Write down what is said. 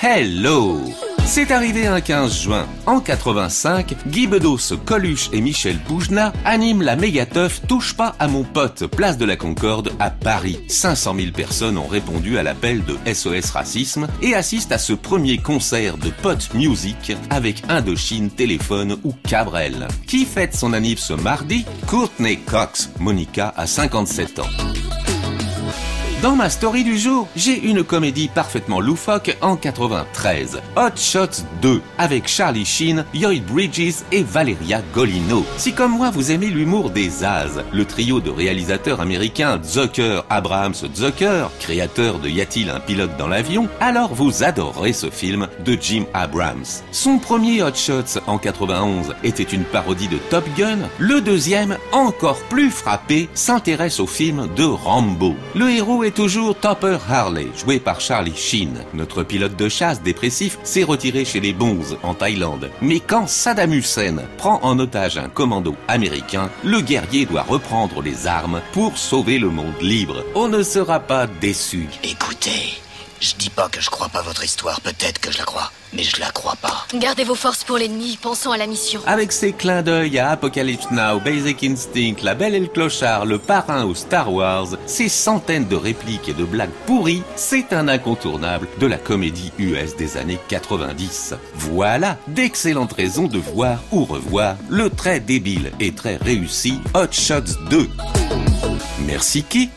Hello c'est arrivé un 15 juin. En 85, Guy Bedos, Coluche et Michel Boujna animent la méga-teuf Touche pas à mon pote, place de la Concorde à Paris. 500 000 personnes ont répondu à l'appel de SOS Racisme et assistent à ce premier concert de Pot Music avec Indochine, Téléphone ou Cabrel. Qui fête son anniv ce mardi? Courtney Cox. Monica a 57 ans. Dans ma story du jour, j'ai une comédie parfaitement loufoque en 93, Hot Shots 2, avec Charlie Sheen, Lloyd Bridges et Valeria Golino. Si comme moi vous aimez l'humour des As, le trio de réalisateurs américains Zucker, Abrahams, Zucker, créateur de Y a-t-il un pilote dans l'avion, alors vous adorerez ce film de Jim Abrams. Son premier Hot Shots en 91 était une parodie de Top Gun, le deuxième, encore plus frappé, s'intéresse au film de Rambo. Le héros est toujours Topper Harley, joué par Charlie Sheen. Notre pilote de chasse dépressif s'est retiré chez les Bonzes en Thaïlande. Mais quand Saddam Hussein prend en otage un commando américain, le guerrier doit reprendre les armes pour sauver le monde libre. On ne sera pas déçu. Écoutez, je dis pas que je crois pas votre histoire, peut-être que je la crois, mais je la crois pas. Gardez vos forces pour l'ennemi, pensons à la mission. Avec ses clins d'œil à Apocalypse Now, Basic Instinct, La Belle et le Clochard, Le Parrain ou Star Wars, ses centaines de répliques et de blagues pourries, c'est un incontournable de la comédie US des années 90. Voilà d'excellentes raisons de voir ou revoir le très débile et très réussi Hot Shots 2. Merci qui